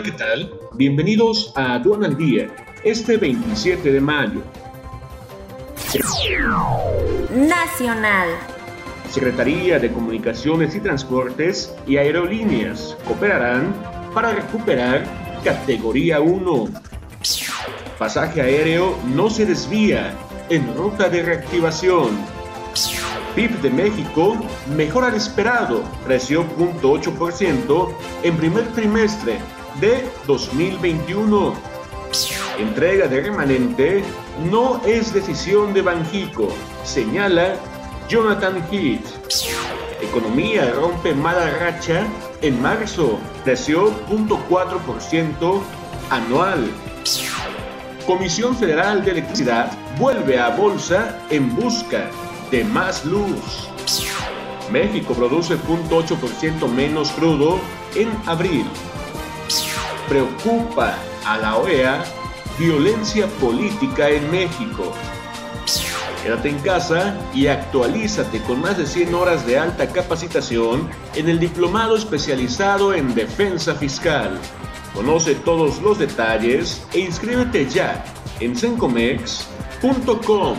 Hola, ¿qué tal? Bienvenidos a Aduana al Día, este 27 de mayo. Nacional. Secretaría de Comunicaciones y Transportes y Aerolíneas cooperarán para recuperar categoría 1. Pasaje aéreo no se desvía en ruta de reactivación. PIB de México mejora al esperado, creció 0.8% en primer trimestre de 2021. Entrega de remanente no es decisión de Banjico, señala Jonathan Heath. Economía rompe mala racha en marzo, creció 0.4% anual. Comisión Federal de Electricidad vuelve a bolsa en busca de más luz. México produce 0.8% menos crudo en abril. Preocupa a la OEA violencia política en México. Quédate en casa y actualízate con más de 100 horas de alta capacitación en el diplomado especializado en defensa fiscal. Conoce todos los detalles e inscríbete ya en sencomex.com.